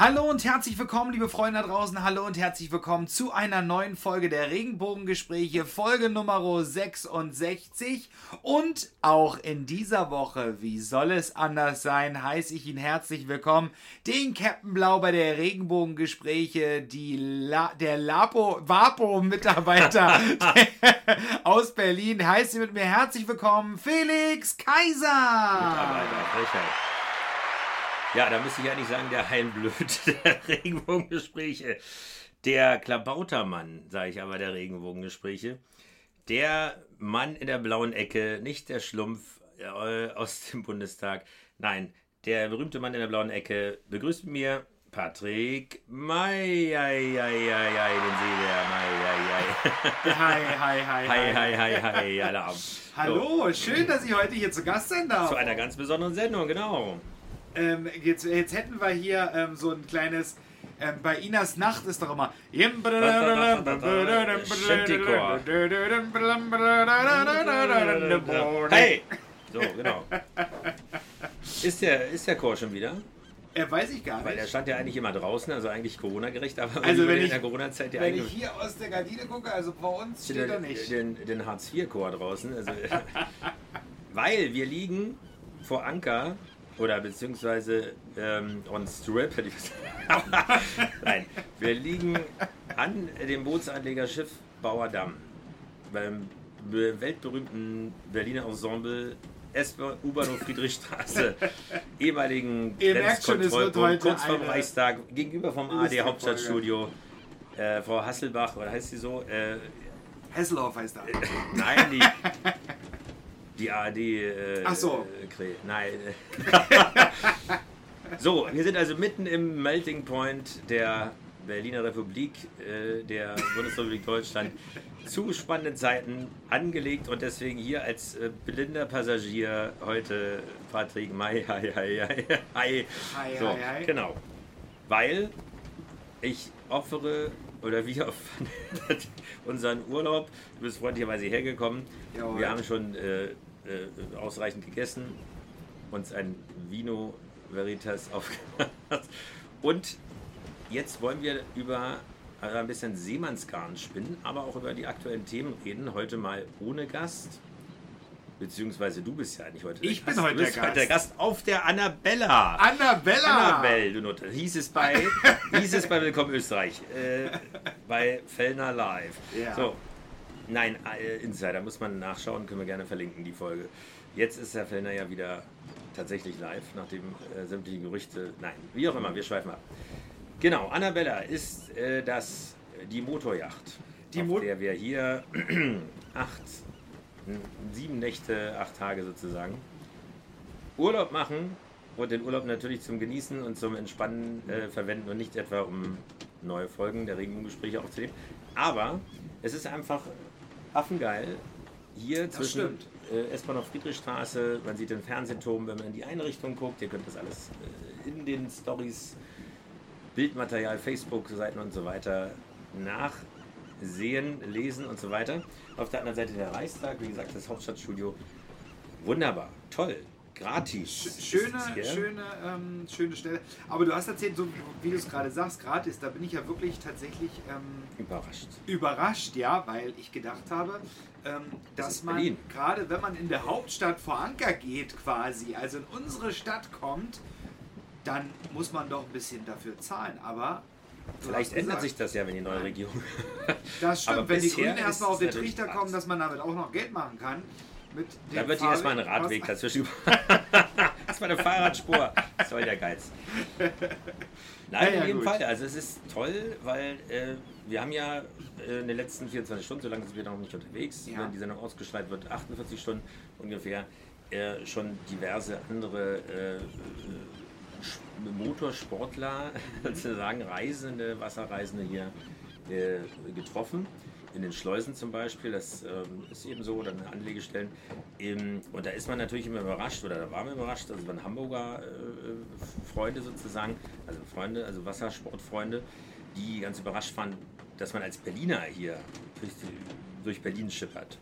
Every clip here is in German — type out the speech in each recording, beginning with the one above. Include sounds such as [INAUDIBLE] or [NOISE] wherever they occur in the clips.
Hallo und herzlich willkommen, liebe Freunde da draußen. Hallo und herzlich willkommen zu einer neuen Folge der Regenbogengespräche, Folge Nummer 66. Und auch in dieser Woche, wie soll es anders sein, heiße ich Ihnen herzlich willkommen, den Captain Blau bei der Regenbogengespräche, die La der Lapo Vapo-Mitarbeiter [LAUGHS] aus Berlin. Heißt Sie mit mir herzlich willkommen, Felix Kaiser. Mitarbeiter, Frechheit. Ja, da müsste ich ja nicht sagen, der Heimblöd [LAUGHS] der Regenbogengespräche. Der Klabautermann, sage ich aber, der Regenbogengespräche. Der Mann in der blauen Ecke, nicht der Schlumpf äh, aus dem Bundestag. Nein, der berühmte Mann in der blauen Ecke begrüßt mit mir Patrick May, ai, ai, ai, ai, den seht ihr, May, ai, ai. Hi, hi, [LAUGHS] hi, Hi, hi, hi, hi, alle Abend. Hallo, schön, dass ich heute hier zu Gast sein darf. Zu einer ganz besonderen Sendung, genau. Ähm, jetzt, jetzt hätten wir hier ähm, so ein kleines. Ähm, bei Inas Nacht ist doch immer. Hey! So, genau. Ist der, ist der Chor schon wieder? Äh, weiß ich gar Weil der nicht. stand ja eigentlich immer draußen, also eigentlich Corona-gerecht, aber Also wenn in ich- der Corona-Zeit ja Wenn ich hier aus der Gardine gucke, also bei uns steht er den, nicht. den, den Hartz-IV-Chor draußen. Also, weil wir liegen vor Anker oder beziehungsweise ähm, on Strip, hätte ich gesagt. [LAUGHS] Nein, wir liegen an dem Bootsanlegerschiff Bauerdamm beim be- weltberühmten Berliner Ensemble U-Bahnhof Friedrichstraße, [LAUGHS] ehemaligen Grenzkontrollpunkt, kurz eine Reichstag, gegenüber vom AD Hauptstadtstudio. Äh, Frau Hasselbach, oder heißt sie so? Äh, Hesselhoff heißt er. [LAUGHS] Nein, die, die ARD. Äh, Ach so. Äh, nein. [LAUGHS] so, wir sind also mitten im Melting Point der Berliner Republik, äh, der Bundesrepublik Deutschland. Zu spannenden Zeiten angelegt und deswegen hier als äh, blinder Passagier heute Patrick May. Hi, hi, hi, hi. Hi, so, hi, hi. Genau. Weil ich opfere oder wir [LAUGHS] unseren Urlaub. Du bist freundlicherweise hergekommen. Jawohl. Wir haben schon äh, äh, ausreichend gegessen, uns ein Vino Veritas aufgemacht. [LAUGHS] Und jetzt wollen wir über äh, ein bisschen Seemannsgarn spinnen, aber auch über die aktuellen Themen reden. Heute mal ohne Gast. Beziehungsweise du bist ja eigentlich heute Ich bin Gast. heute du bist der heute der Gast auf der Annabella. Annabella! Annabelle, du Nutte. Hieß es bei, [LAUGHS] hieß es bei Willkommen Österreich. Äh, bei Fellner Live. Ja. So. Nein, äh, Insider muss man nachschauen, können wir gerne verlinken, die Folge. Jetzt ist Herr Fellner ja wieder tatsächlich live, nachdem äh, sämtliche Gerüchte. Nein, wie auch immer, wir schweifen ab. Genau, Annabella ist äh, das, die Motorjacht, Die auf Mo- der wir hier [CLEARS THROAT] acht, sieben Nächte, acht Tage sozusagen Urlaub machen und den Urlaub natürlich zum Genießen und zum Entspannen äh, verwenden und nicht etwa um neue Folgen der Regenbogengespräche aufzunehmen. Aber es ist einfach affengeil. Hier zwischen stimmt. äh, S-Bahnhof Friedrichstraße, man sieht den Fernsehturm, wenn man in die eine Richtung guckt, ihr könnt das alles äh, in den Stories, Bildmaterial, Facebook-Seiten und so weiter nachsehen, lesen und so weiter. Auf der anderen Seite der Reichstag, wie gesagt, das Hauptstadtstudio. Wunderbar, toll, gratis. Schöne, schöne, ähm, schöne Stelle. Aber du hast erzählt, so wie, du es gerade sagst, gratis. Da bin ich ja wirklich tatsächlich ähm, Überrascht. überrascht, ja, weil ich gedacht habe, ähm, Das dass man gerade, wenn man in der Hauptstadt vor Anker geht, quasi, also in unsere Stadt kommt, dann muss man doch ein bisschen dafür zahlen. Aber Vielleicht ändert gesagt, sich das ja, wenn die neue Regierung. Das [LAUGHS] stimmt, aber wenn die Grünen erstmal auf den Trichter kommen, dass man damit auch noch Geld machen kann. Mit Da dem wird hier erstmal ein Radweg [LAUGHS] dazwischen. das [LAUGHS] war eine Fahrradspur. Das soll der Geiz. [LAUGHS] Nein, Ja, ja, in jedem gut. Fall. Also es ist toll, weil äh, wir haben ja äh, in den letzten 24 Stunden, so lange sind wir noch nicht unterwegs, Ja. wenn die Sendung ausgestrahlt wird, 48 Stunden ungefähr, äh, schon diverse andere äh, äh, Motorsportler, sozusagen Reisende, Wasserreisende hier äh, getroffen. In den Schleusen zum Beispiel, das ähm, ist eben so, oder in Anlegestellen. Ähm, und da ist man natürlich immer überrascht, oder da waren wir überrascht, also waren Hamburger äh, Freunde sozusagen, also Freunde, also Wassersportfreunde, die ganz überrascht waren, dass man als Berliner hier durch, durch Berlin schippert.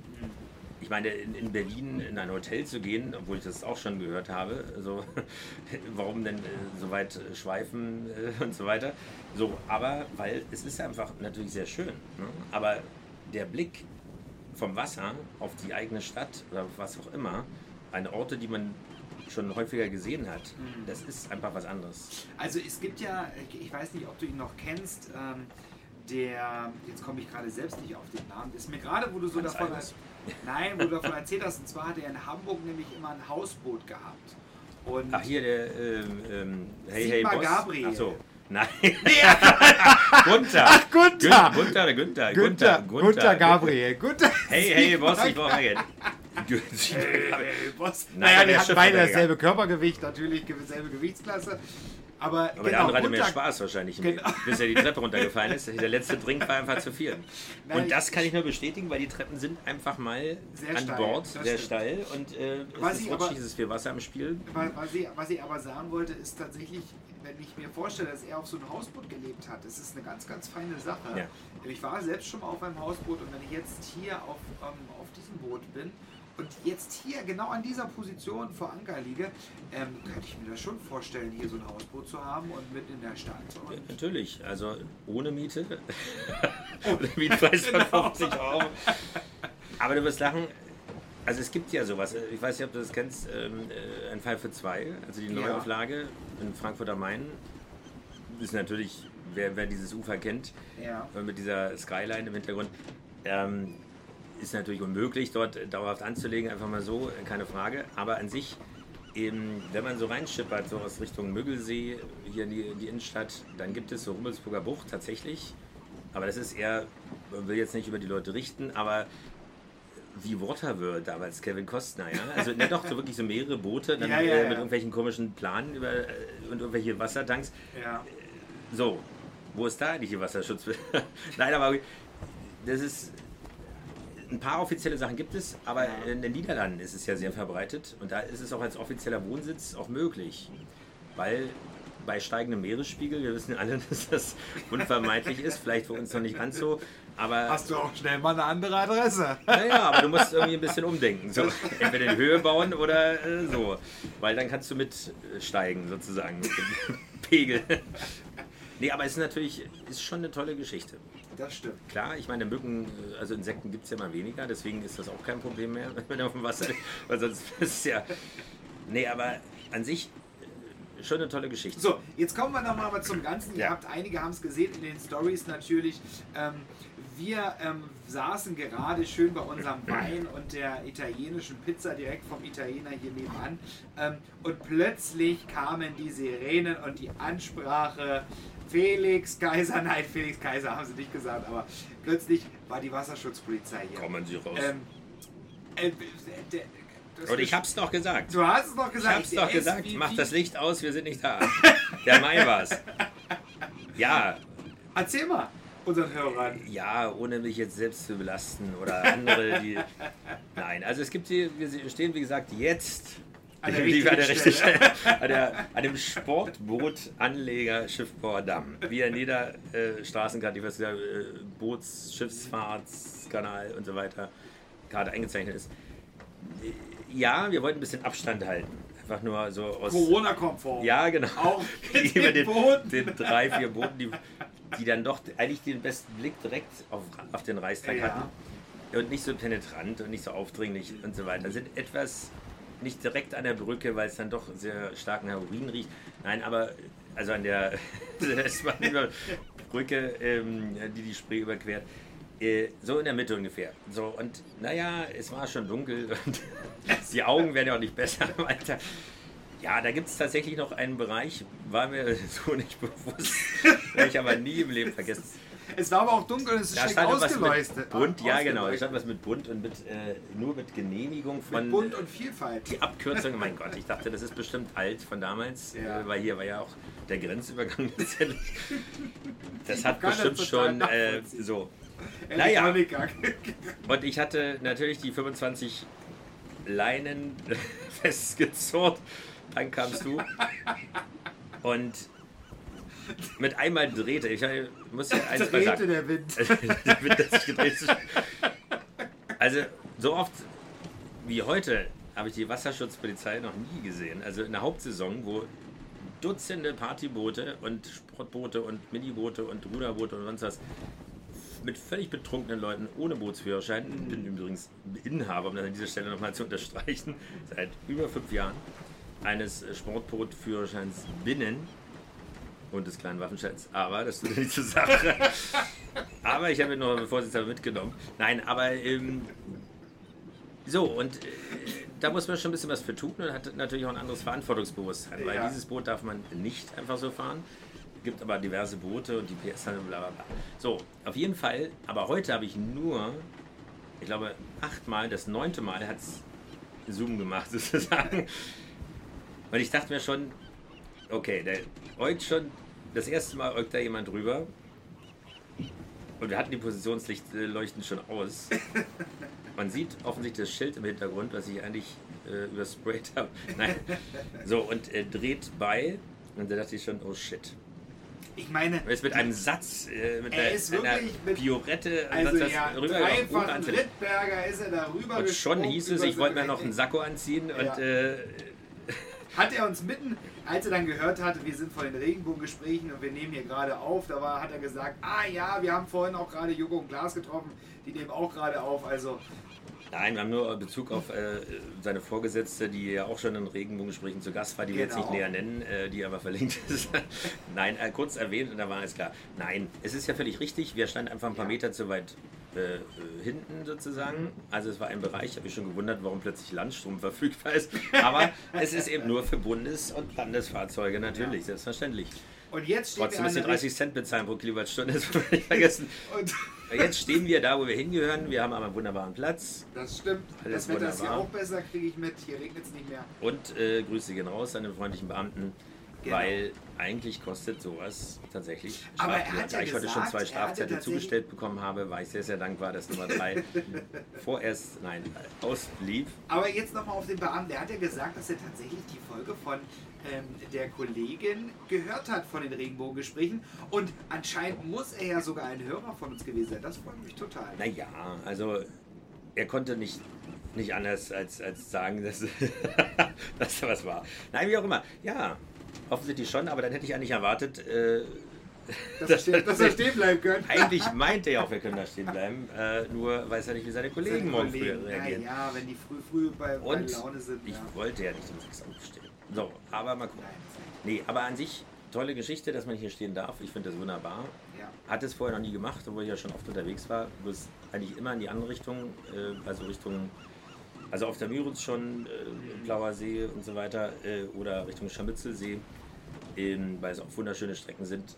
Ich meine, in, in, Berlin in ein Hotel zu gehen, obwohl ich das auch schon gehört habe, also [LAUGHS] warum denn äh, so weit schweifen äh, und so weiter. So, aber weil es ist einfach natürlich sehr schön. Ne? Aber der Blick vom Wasser auf die eigene Stadt oder was auch immer, eine Orte, die man schon häufiger gesehen hat, Mhm. das ist einfach was anderes. Also es gibt ja, ich weiß nicht, ob du ihn noch kennst, ähm, der, jetzt komme ich gerade selbst nicht auf den Namen, ist mir gerade, wo du so Hans davon, Albers. [LAUGHS] nein, wo du davon erzählt hast, und zwar hat er in Hamburg nämlich immer ein Hausboot gehabt. Und Ach, hier der, ähm, ähm, hey, Sigmar hey, Boss. Gabriel. Ach so. Nein. [LAUGHS] Gunther. Ach, Gunther. Gün- Gunther, Günther. Günther, Günther Gabriel, Günther. [LAUGHS] [LAUGHS] Hey, hey, Boss, ich brauche Geld. Boss. Nein, naja, die der hatten beide dasselbe Körpergewicht, natürlich selbe Gewichtsklasse. Aber, Aber der andere hatte mehr Gunther- Spaß wahrscheinlich, Genau. bis er die Treppe runtergefallen ist. Der letzte Drink war einfach zu viel. Nein, Und das kann ich nur bestätigen, weil die Treppen sind einfach mal Sehr an steil, Bord sehr stimmt. steil und äh, Was es ist ich aber- rutschig, es ist viel Wasser im Spiel. Was, ich, was ich aber sagen wollte, ist tatsächlich, wenn ich mir vorstelle, dass er auf so einem Hausboot gelebt hat, das ist eine ganz, ganz feine Sache. Ja. Ich war selbst schon mal auf einem Hausboot und wenn ich jetzt hier auf, ähm, auf diesem Boot bin und jetzt hier genau an dieser Position vor Anker liege, ähm, könnte ich mir das schon vorstellen, hier so ein Hausboot zu haben und mitten in der Stadt. Ja, Und natürlich, also ohne Miete. [LAUGHS] [LAUGHS] ohne Mietpreis von 50 Euro. Aber du wirst lachen, also es gibt ja sowas, ich weiß nicht, ob du das kennst, ähm, äh, ein Fall für zwei, also die Ja. Neuauflage in Frankfurt am Main. Ist natürlich, wer, wer dieses Ufer kennt, ja. äh, mit dieser Skyline im Hintergrund, ähm, ist natürlich unmöglich, dort dauerhaft anzulegen, einfach mal so, äh, keine Frage. Aber an sich, eben, wenn man so reinschippert, so aus Richtung Müggelsee, hier in die, in die Innenstadt, dann gibt es so Rummelsburger Bucht tatsächlich. Aber das ist eher, man will jetzt nicht über die Leute richten, aber wie Waterworld damals, Kevin Costner, ja? Also, ne, doch, so wirklich so mehrere Boote, dann Ja, ja, äh, ja. mit irgendwelchen komischen Planen über, äh, und irgendwelche Wassertanks. ja. So, wo ist da eigentlich die Wasserschutz? [LAUGHS] Nein, aber das ist. Ein paar offizielle Sachen gibt es, aber Ja. in den Niederlanden ist es ja sehr verbreitet und da ist es auch als offizieller Wohnsitz auch möglich. Weil bei steigendem Meeresspiegel, wir wissen alle, [LAUGHS] dass das unvermeidlich ist, vielleicht für uns noch nicht ganz so, aber Hast du auch schnell mal eine andere Adresse? naja, aber du musst irgendwie ein bisschen umdenken. So, entweder in Höhe bauen oder äh, so. Weil dann kannst du mitsteigen, sozusagen, mit dem [LAUGHS] Pegel. Nee, aber es ist natürlich ist schon eine tolle Geschichte. Das stimmt. Klar, ich meine, Mücken, äh, also Insekten gibt es ja mal weniger, deswegen ist das auch kein Problem mehr, [LAUGHS] wenn er auf dem Wasser ist. Weil sonst [LAUGHS] ist es ja. Nee, aber an sich äh, schon eine tolle Geschichte. So, jetzt kommen wir nochmal aber zum Ganzen. Ihr Ja. habt, einige haben es gesehen in den Stories natürlich. Ähm, wir ähm, saßen gerade schön bei unserem Wein und der italienischen Pizza direkt vom Italiener hier nebenan. Ähm, und plötzlich kamen die Sirenen und die Ansprache. Felix Kaiser, [LAUGHS] nein, Felix Kaiser haben sie nicht gesagt, aber plötzlich war die Wasserschutzpolizei hier. Kommen Sie raus. Ähm, äh, der- das Und ich hab's doch gesagt. Du hast es doch Ich gesagt. hab's doch der gesagt. SVP Mach das Licht aus, wir sind nicht da. [LAUGHS] Der Mai war's. Ja, Erzähl mal unseren Hörern. Ja, ohne mich jetzt selbst zu belasten oder andere, die. [LAUGHS] Nein, also es gibt hier, wir stehen wie gesagt jetzt An der [LAUGHS] richtigen an, der richtigen Stelle. Stelle, [LAUGHS] an, der, an dem Sportbootanleger Schiffbauer Damm. Wie an jeder äh, Straßenkarte, ich weiß ja, äh, Boots-, Schiffsfahrtskanal und so weiter, Karte eingezeichnet ist. Ja, wir wollten ein bisschen Abstand halten. Einfach nur so aus. Corona-konform. Ja, genau. Auch Über den den drei, vier Booten, die, die dann doch eigentlich den besten Blick direkt auf, auf den Reichstag Ja. hatten. Und nicht so penetrant und nicht so aufdringlich und so weiter. Sind etwas nicht direkt an der Brücke, weil es dann doch sehr stark nach Urin riecht. Nein, aber also an der [LAUGHS] S-Bahn-Brücke, ähm, die die Spree überquert. Äh, so in der Mitte ungefähr. So, und naja, es war schon dunkel und [LAUGHS] die Augen werden ja auch nicht besser [LAUGHS] im Alter. Ja, da gibt es tatsächlich noch einen Bereich, war mir [LAUGHS] so nicht bewusst, [LAUGHS] werde ich aber nie im Leben vergessen. Es war aber auch dunkel und es ist Da schlecht stand was ausgeleuchtet. mit bunt, ja genau, Ausgeleuchtet. stand was mit bunt und mit, äh, nur mit Genehmigung von... Mit bunt und Vielfalt. die Abkürzung, mein Gott, ich dachte, das ist bestimmt alt von damals, Ja. äh, weil hier war ja auch der Grenzübergang [LAUGHS] letztendlich. Das hat das bestimmt total schon äh, so. Naja. Und ich hatte natürlich die 25 Leinen festgezurrt. Dann kamst du. Und mit einmal drehte. Ich muss ja eins Drehte sagen. der Wind. [LAUGHS] der Wind hat sich gedreht. Also, so oft wie heute habe ich die Wasserschutzpolizei noch nie gesehen. Also in der Hauptsaison, wo Dutzende Partyboote und Sportboote und Miniboote und Ruderboote und sonst was mit völlig betrunkenen Leuten ohne Bootsführerschein, bin übrigens Inhaber, um das an dieser Stelle nochmal zu unterstreichen, seit über fünf Jahren eines Sportbootführerscheins binnen und des kleinen Waffenscheins. Aber das tut nicht zur Sache. [LAUGHS] aber ich habe ihn noch Vorsitzender mitgenommen. Nein, aber ähm, so und äh, da muss man schon ein bisschen was für tun und hat natürlich auch ein anderes Verantwortungsbewusstsein, weil Ja. dieses Boot darf man nicht einfach so fahren. Gibt aber diverse Boote und die PS und bla bla bla. So, auf jeden Fall, aber heute habe ich nur, ich glaube, achtmal, das neunte Mal hat es Zoom gemacht [LAUGHS] sozusagen. Und ich dachte mir schon, okay, der äugt schon, das erste Mal äugt da jemand drüber. Und wir hatten die Positionslichtleuchten schon aus. [LAUGHS] Man sieht offensichtlich das Schild im Hintergrund, was ich eigentlich äh, übersprayt [LAUGHS] habe. Nein. So, und er dreht bei. Und da dachte ich schon, oh shit. Ich meine, Er ist mit einem Satz, äh, mit Er einer, ist einer wirklich mit- Piorette, also ansonsten ja, dreifach. Rittberger ist er da rüber Und schon hieß es, ich wollte mir noch einen Sakko anziehen Ja. und äh, Hat er uns mitten, als er dann gehört hatte, wir sind vor den Regenbogengesprächen und wir nehmen hier gerade auf, da war, hat er gesagt, ah ja, wir haben vorhin auch gerade Joko und Glas getroffen, die nehmen auch gerade auf, also Nein, wir haben nur Bezug auf äh, seine Vorgesetzte, die ja auch schon in Regenbogengesprächen zu Gast war, die wir jetzt nicht Genau. näher nennen, äh, die aber verlinkt ist. [LAUGHS] Nein, äh, kurz erwähnt und da war alles klar. Nein, es ist ja völlig richtig, wir standen einfach ein paar Ja. Meter zu weit äh, hinten sozusagen. Also es war ein Bereich, habe ich schon gewundert, warum plötzlich Landstrom [LAUGHS] verfügbar ist. Aber es ist eben nur für Bundes- und Landesfahrzeuge natürlich, selbstverständlich. Und jetzt stehen Trotzdem wir müssen der 30 Cent bezahlen pro Kilowattstunde, [LAUGHS] das wollen wir nicht vergessen. Jetzt stehen wir da, wo wir hingehören. Wir haben aber einen wunderbaren Platz. das stimmt, Alles das Wetter ist hier wunderbar. auch besser, kriege ich mit, hier regnet es nicht mehr. Und äh, Grüße gehen raus an den freundlichen Beamten, Genau. weil eigentlich kostet sowas tatsächlich Aber er hat ja Da ich heute schon zwei er Strafzettel zugestellt bekommen habe, war ich sehr, sehr dankbar, dass Nummer drei [LAUGHS] vorerst, nein, ausblieb. Aber jetzt nochmal auf den Beamten. Der hat ja gesagt, dass er tatsächlich die Folge von ähm, der Kollegin gehört hat von den Regenbogengesprächen. Und anscheinend muss er ja sogar ein Hörer von uns gewesen sein. Das freut mich total. Naja, also er konnte nicht, nicht anders als, als sagen, dass, [LAUGHS] dass da was war. Nein, wie auch immer. Ja, offensichtlich schon, aber dann hätte ich eigentlich erwartet, äh, Dass [LAUGHS] er, stehen, dass er stehen bleiben können. eigentlich [LAUGHS] meinte er auch, wir können da stehen bleiben, äh, nur weiß er nicht, wie seine Kollegen Seine morgen früh Kollegen, reagieren. Ja, wenn die früh, früh bei, bei Laune sind. ich ja. wollte ja nicht um sechs aufstehen. So, aber mal gucken. Nein, Nee, aber an sich tolle Geschichte, dass man hier stehen darf. Ich finde das wunderbar. ja. Hatte es vorher noch nie gemacht, obwohl ich ja schon oft unterwegs war. Bloß eigentlich immer in die andere Richtung, äh, also Richtung, also auf der Müritz schon, äh, Blauer See und so weiter, äh, oder Richtung Scharmützelsee, ähm, weil es auch wunderschöne Strecken sind.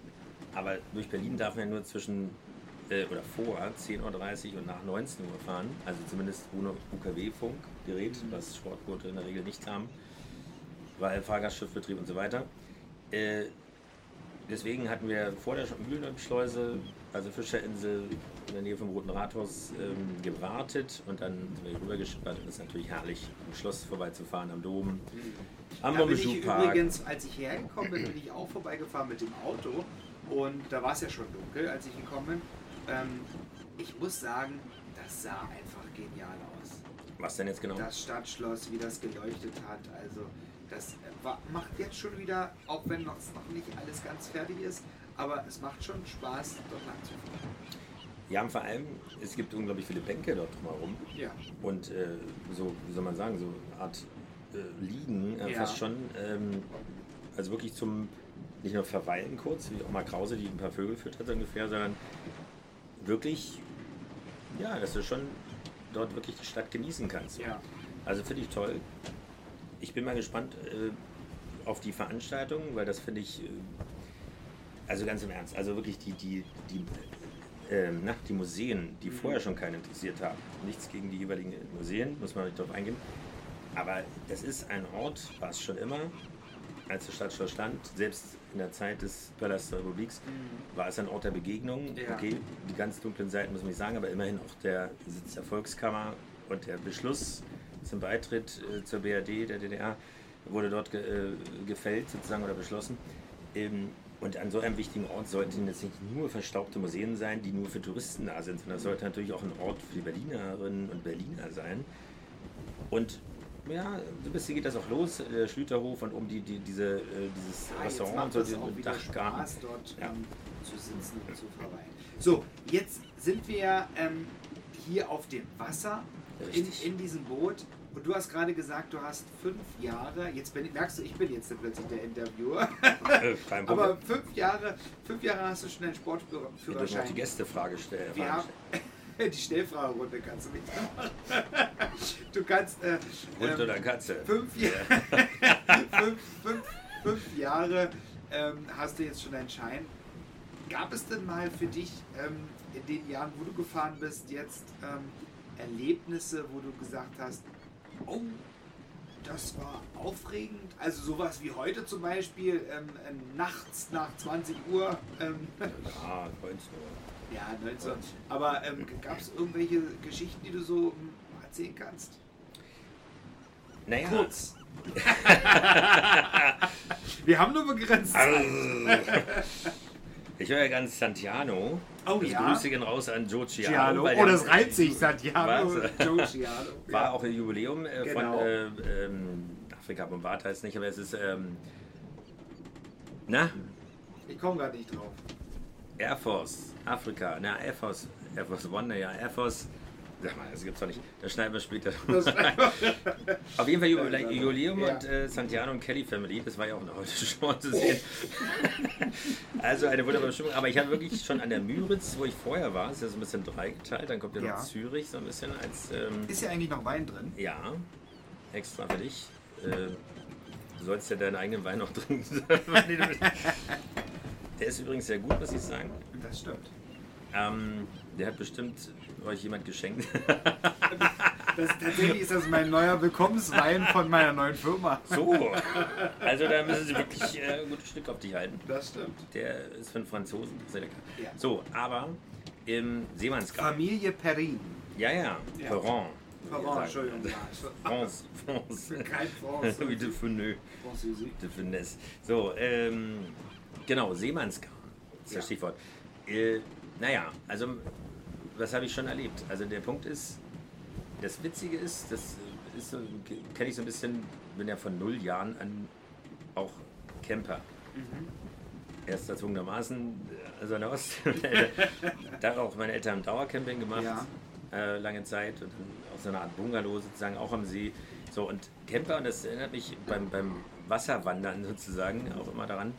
Aber durch Berlin darf man ja nur zwischen äh, oder vor 10.30 Uhr und nach 19 Uhr fahren, also zumindest ohne UKW-Funkgerät, was Sportboote in der Regel nicht haben, weil Fahrgastschiffbetrieb und so weiter. Äh, deswegen hatten wir vor der Mühlenschleuse, also Fischerinsel in der Nähe vom Roten Rathaus, ähm, gewartet und dann sind wir rübergeschippert und es ist natürlich herrlich, am Schloss vorbeizufahren, am Dom, am Da bin ich übrigens, als ich hierher gekommen bin, bin ich auch vorbeigefahren mit dem Auto und da war es ja schon dunkel, als ich gekommen bin. Ähm, ich muss sagen, das sah einfach genial aus. Was denn jetzt genau? Das Stadtschloss, wie das geleuchtet hat, also das war, macht jetzt schon wieder, auch wenn noch, noch nicht alles ganz fertig ist, aber es macht schon Spaß, dort lang zu fahren. Ja, und vor allem, es gibt unglaublich viele Bänke dort drumherum. Ja, Und äh, so, wie soll man sagen, so eine Art äh, Liegen, äh, Ja. fast schon. Ähm, also wirklich zum, nicht nur Verweilen kurz, wie auch mal Krause, die ein paar Vögel füttert ungefähr, sondern wirklich, ja, dass du schon dort wirklich die Stadt genießen kannst. ja. Also finde ich toll. Ich bin mal gespannt äh, auf die Veranstaltung, weil das finde ich, äh, also ganz im Ernst, also wirklich die, die, die, ähm, na, die Museen, die vorher schon keinen interessiert haben. Nichts gegen die jeweiligen Museen, muss man nicht drauf eingehen. Aber das ist ein Ort, war es schon immer, als der Stadtschloss stand, selbst in der Zeit des Palastes der Republiks, war es ein Ort der Begegnung. Ja. Okay, die ganz dunklen Seiten muss man nicht sagen, aber immerhin auch der Sitz der Volkskammer und der Beschluss zum Beitritt äh, zur BRD der DDR wurde dort ge, äh, gefällt sozusagen oder beschlossen. Ähm, Und an so einem wichtigen Ort sollten jetzt nicht nur verstaubte Museen sein, die nur für Touristen da sind, sondern es sollte natürlich auch ein Ort für die Berlinerinnen und Berliner sein. Und ja, so ein bisschen geht das auch los, der Schlüterhof und um die, die, diese, äh, dieses Ah, Restaurant und so, den Dachgarten. Spaß, dort Ja. ähm, zu sitzen und zu verweilen. So, jetzt sind wir ähm, hier auf dem Wasser in, in diesem Boot. Und du hast gerade gesagt, du hast fünf Jahre. Jetzt bin, merkst du, ich bin jetzt plötzlich der Interviewer. [LAUGHS] Kein Problem. Aber fünf Jahre, fünf Jahre hast du schon einen Wir dürfen auch die Sportführerschein. Gästefrage stellen. Wir [LAUGHS] haben die Schnellfragerunde kannst du nicht machen. [LAUGHS] Du kannst äh, Hund ähm, oder Katze? fünf, Ja- fünf, fünf, fünf Jahre ähm, hast du jetzt schon deinen Schein. Gab es denn mal für dich ähm, in den Jahren, wo du gefahren bist, jetzt ähm, Erlebnisse, wo du gesagt hast, oh, das war aufregend? Also sowas wie heute zum Beispiel, ähm, äh, nachts nach 20 Uhr. Ähm, Ja, 19 Uhr. [LAUGHS] ja, 19. Aber ähm, gab es irgendwelche Geschichten, die du so ähm, erzählen kannst? Naja, Kurz. [LAUGHS] Wir haben nur begrenzt. Also, [LAUGHS] ich höre ja ganz Santiano. Oh das ja. Grüße gehen raus an Joe. Giallo. weil Oh, das reimt sich, Santiago. Was? [LAUGHS] Joe Giallo. War Ja. auch ein Jubiläum äh, Genau. von äh, ähm, Afrika Bombard heißt nicht, aber es ist ähm, na, Ich komme gerade nicht drauf. Air Force, Afrika, na Air Force, Air Force One, ja, Air Force, sag mal, das gibt's doch nicht, [LAUGHS] das schneiden wir später. [LAUGHS] Auf jeden Fall Jubilä- Jubiläum Ja. und äh, Santiano und Kelly Family, das war ja auch eine heute [LAUGHS] schon zu sehen. also eine wunderbare Stimmung, aber ich habe wirklich schon an der Müritz, wo ich vorher war, ist ja so ein bisschen dreigeteilt, dann kommt ja noch Ja. Zürich so ein bisschen als, ähm, Ist ja eigentlich noch Wein drin. ja, extra für dich. Äh, du sollst ja deinen eigenen Wein noch trinken. der ist übrigens sehr gut, muss ich sagen. Das stimmt. Ähm, der hat bestimmt euch jemand geschenkt. [LAUGHS] Das, tatsächlich ist das mein neuer Willkommenswein von meiner neuen Firma. so, also da müssen sie wirklich äh, ein gutes Stück auf dich halten. Das stimmt. Der ist für einen Franzosen sehr lecker. Ja. So, aber im Seemannsgarten. Familie Perrin. Ja, ja, Ja. Perron. Perron, Entschuldigung. France, France. [LAUGHS] Kein France. [LAUGHS] Wie de Feneux. De Finesse. So, ähm, genau, Seemannsgarn ist Ja. das Stichwort. Äh, naja, also, was habe ich schon erlebt? Also, der Punkt ist, das Witzige ist, das ist so, kenne ich so ein bisschen, bin ja von null Jahren an auch Camper. Erst erzwungenermaßen, also an der Ostsee. [LAUGHS] da auch meine Eltern haben Dauercamping gemacht, Ja. äh, lange Zeit und dann auch so eine Art Bungalow sozusagen auch am See. So und Camper, und das erinnert mich beim, beim Wasserwandern sozusagen auch immer daran,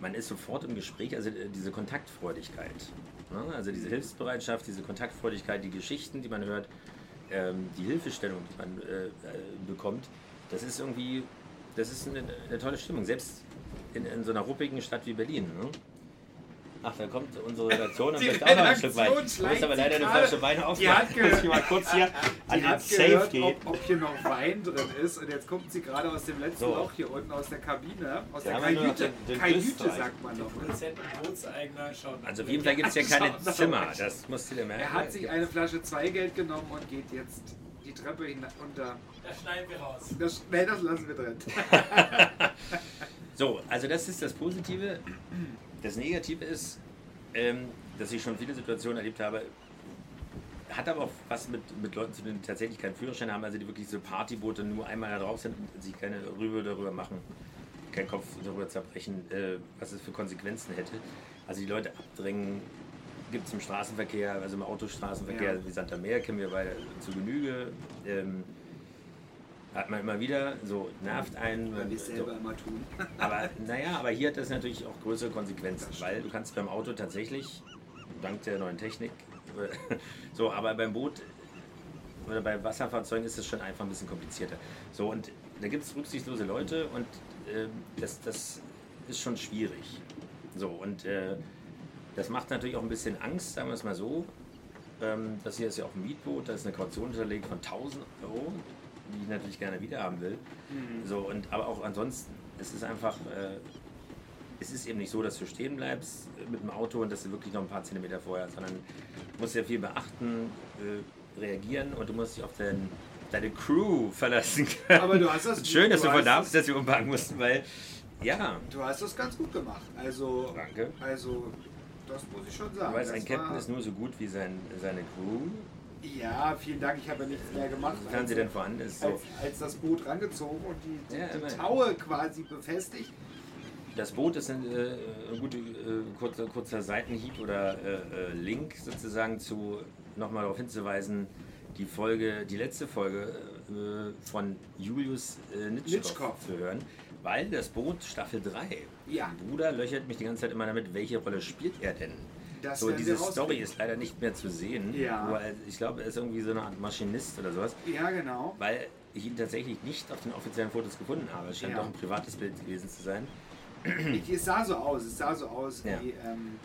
man ist sofort im Gespräch, also äh, diese Kontaktfreudigkeit. Ne? Also diese Hilfsbereitschaft, diese Kontaktfreudigkeit, die Geschichten, die man hört, ähm, die Hilfestellung, die man äh, äh, bekommt, das ist irgendwie, das ist eine, eine tolle Stimmung. Selbst in, in so einer ruppigen Stadt wie Berlin. Ne? Ach, da kommt unsere Redaktion und Die möchte auch noch ein Stück Wein. Redaktion Ich muss aber leider eine Flasche Wein aufmachen. [LAUGHS] muss ich mal kurz hier [LAUGHS] an den Safe gehört, gehen. ob, ob hier noch Wein drin ist und jetzt kommt sie gerade aus dem letzten So. Loch hier unten aus der Kabine, aus Da der noch Kajüte. den- den Kajüte sagt man nach Also auf jeden Fall gibt es ja keine Zimmer. Das musst du dir merken. Er hat sich eine Flasche Zweigeld genommen und geht jetzt die Treppe hinunter. Das schneiden wir raus. Das, nee, das lassen wir drin. [LAUGHS] So, also das ist das Positive. Das Negative ist, ähm, dass ich schon viele Situationen erlebt habe, hat aber auch was mit, mit Leuten zu tun, die tatsächlich keinen Führerschein haben, also die wirklich so Partyboote nur einmal da drauf sind und sich keine Rübe darüber machen, keinen Kopf darüber zerbrechen, äh, was es für Konsequenzen hätte. Also die Leute abdrängen, gibt es im Straßenverkehr, also im Autostraßenverkehr, Ja. wie Santa Meer kennen wir beide zu Genüge. Ähm, hat man immer wieder, so nervt einen. Weil wir es so. selber immer tun. [LAUGHS] Aber naja, aber hier hat das natürlich auch größere Konsequenzen, weil du kannst beim Auto tatsächlich, dank der neuen Technik, [LAUGHS] so, aber beim Boot oder bei Wasserfahrzeugen ist es schon einfach ein bisschen komplizierter. So, und da gibt es rücksichtslose Leute und ähm, das, das ist schon schwierig. So, und äh, das macht natürlich auch ein bisschen Angst, sagen wir es mal so. Ähm, das hier ist ja auch ein Mietboot, da ist eine Kaution hinterlegt von 1000 Euro, die ich natürlich gerne wieder haben will. So, und, aber auch ansonsten, es ist einfach, äh, es ist eben nicht so, dass du stehen bleibst äh, mit dem Auto und dass du wirklich noch ein paar Zentimeter vorher, sondern du musst sehr viel beachten, äh, reagieren und du musst dich auf dein, deine Crew verlassen können. Aber du hast das- [LAUGHS] Schön, dass du du von da bist, dass wir umpacken mussten, weil Ja, Du hast das ganz gut gemacht. Also, Danke. also das muss ich schon sagen. du weißt, ein Captain ist nur so gut wie sein, seine Crew. Ja, vielen Dank. Ich habe ja nichts mehr gemacht. Sofern sie denn vorhanden ist. So. als, als das Boot rangezogen und die, die, Ja, die. Taue quasi befestigt. Das Boot ist ein, äh, ein guter, äh, kurzer, kurzer Seitenhieb oder äh, äh, Link sozusagen zu, nochmal darauf hinzuweisen, die Folge, die letzte Folge äh, von Julius äh, Nitschkow. zu hören, weil das Boot Staffel 3, Ja. mein Bruder löchert mich die ganze Zeit immer damit, welche Rolle spielt er denn? Das so, diese. Story ist leider nicht mehr zu sehen. Ja. Er, ich glaube, er ist irgendwie so eine Art Maschinist oder sowas, Ja, genau. weil ich ihn tatsächlich nicht auf den offiziellen Fotos gefunden habe. Es scheint Ja. doch ein privates Bild gewesen zu sein. Ich, es sah so aus. Es sah so aus Ja. wie. Ähm,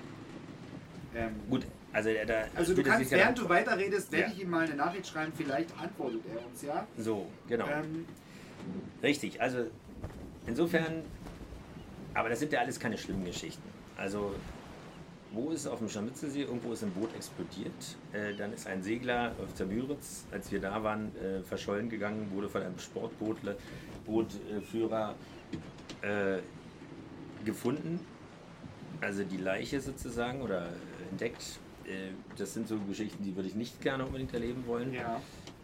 ähm, Gut, also er da. Also du kannst, während du weiterredest, werde Ja. ich ihm mal eine Nachricht schreiben. Vielleicht antwortet er uns ja. So, genau. Ähm, Richtig, also insofern, aber das sind ja alles keine schlimmen Geschichten. Also, wo ist auf dem Scharmützelsee, irgendwo ist ein Boot explodiert, äh, dann ist ein Segler auf der Müritz, als wir da waren, äh, verschollen gegangen, wurde von einem Sportbootführer äh, Führer, äh, gefunden, also die Leiche sozusagen oder äh, entdeckt. Äh, das sind so Geschichten, die würde ich nicht gerne unbedingt erleben wollen. ja.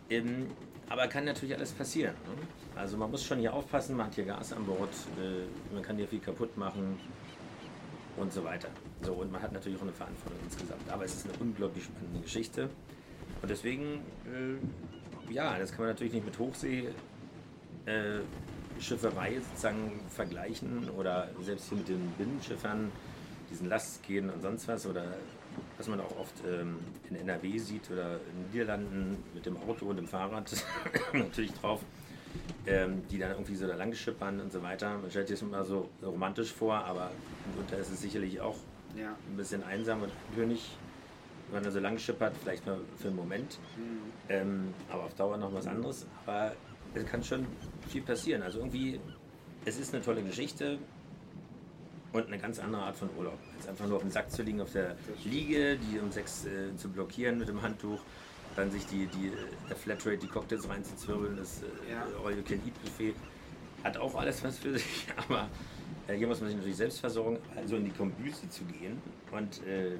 Ähm, aber kann natürlich alles passieren. Ne? Also man muss schon hier aufpassen, man hat hier Gas an Bord, äh, man kann hier viel kaputt machen und so weiter. So, und man hat natürlich auch eine Verantwortung insgesamt. Aber es ist eine unglaublich spannende Geschichte. Und deswegen, äh, ja, das kann man natürlich nicht mit Hochsee. Äh, sozusagen vergleichen oder selbst hier mit den Binnenschiffern, diesen Lastgehen und sonst was oder was man auch oft ähm, in NRW sieht oder in den Niederlanden mit dem Auto und dem Fahrrad [LAUGHS] natürlich drauf, ähm, die dann irgendwie so da lang schippern und so weiter. Man stellt sich das immer so romantisch vor, aber mitunter ist es sicherlich auch Ja. ein bisschen einsam und eintönig, wenn man da so lang schippert, vielleicht mal für einen Moment. Mhm. Ähm, aber auf Dauer noch was anderes. Aber es kann schon viel passieren. Also irgendwie, es ist eine tolle Geschichte und eine ganz andere Art von Urlaub. Als einfach nur auf dem Sack zu liegen, auf der Liege, die um sechs äh, zu blockieren mit dem Handtuch, dann sich die, die der Flatrate, die Cocktails reinzuzwirbeln, das äh, Ja. All-You-Can-Eat-Buffet hat auch alles was für sich, [LAUGHS] aber äh, hier muss man sich natürlich selbst versorgen, also in die Kombüse zu gehen und äh,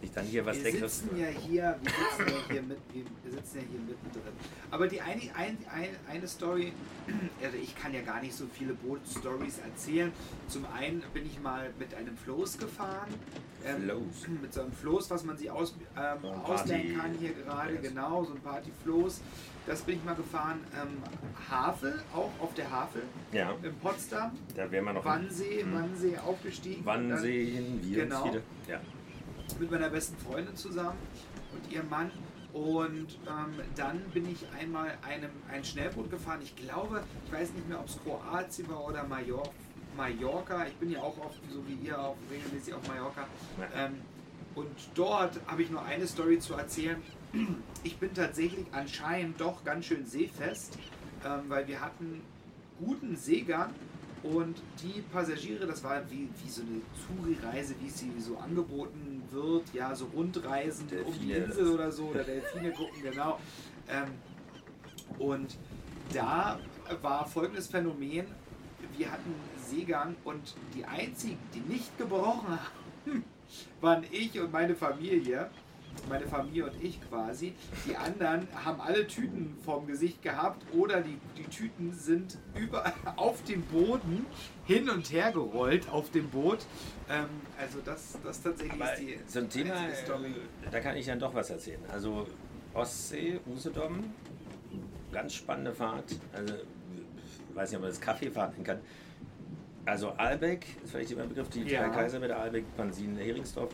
sich dann hier was Wir sitzen ja hier, wir sitzen ja hier mit, wir sitzen ja hier mittendrin. Aber die eine, ein, ein, eine Story, [CLEARS THROAT] also ich kann ja gar nicht so viele Boot-Stories erzählen. Zum einen bin ich mal mit einem Floß gefahren. Ähm, Floß? [CLEARS THROAT] Mit so einem Floß, was man sich aus, ähm, ausleihen kann hier gerade, Yes. genau, so ein Partyfloß. Das bin ich mal gefahren. Ähm, Havel, auch auf der Havel Ja, in Potsdam. da wären wir noch. Wannsee, Hm. Wannsee aufgestiegen. Wannsee hin, wir Genau. Ja. Mit meiner besten Freundin zusammen und ihrem Mann. Und ähm, dann bin ich einmal einem, ein Schnellboot gefahren. Ich glaube, ich weiß nicht mehr, ob es Kroatien war oder Major Mallorca. Ich bin ja auch oft, so wie ihr, auch regelmäßig auf Mallorca. Ähm, und dort habe ich nur eine Story zu erzählen. Ich bin tatsächlich anscheinend doch ganz schön seefest, ähm, weil wir hatten guten Seegang und die Passagiere, das war wie, wie so eine Touri-Reise, wie sie so angeboten wird, ja, so Rundreisen um die. Insel oder so, oder Delfine gucken, genau. Ähm, und da war folgendes Phänomen, wir hatten Seegang und die einzigen, die nicht gebrochen [LAUGHS] haben, waren ich und meine Familie. Meine Familie und ich quasi. Die anderen haben alle Tüten vorm Gesicht gehabt oder die, die Tüten sind über, [LAUGHS] auf dem Boden hin und her gerollt auf dem Boot. Ähm, also das, das tatsächlich Aber ist die so ein Thema, äh, da kann ich dann doch was erzählen. Also Ostsee, Usedom, ganz spannende Fahrt. Also, ich weiß nicht, ob man das Kaffeefahrt nennen kann. Also Albeck, ist vielleicht immer ein Begriff, die Ja. Kaiser mit Albeck, Pansin, Heringsdorf.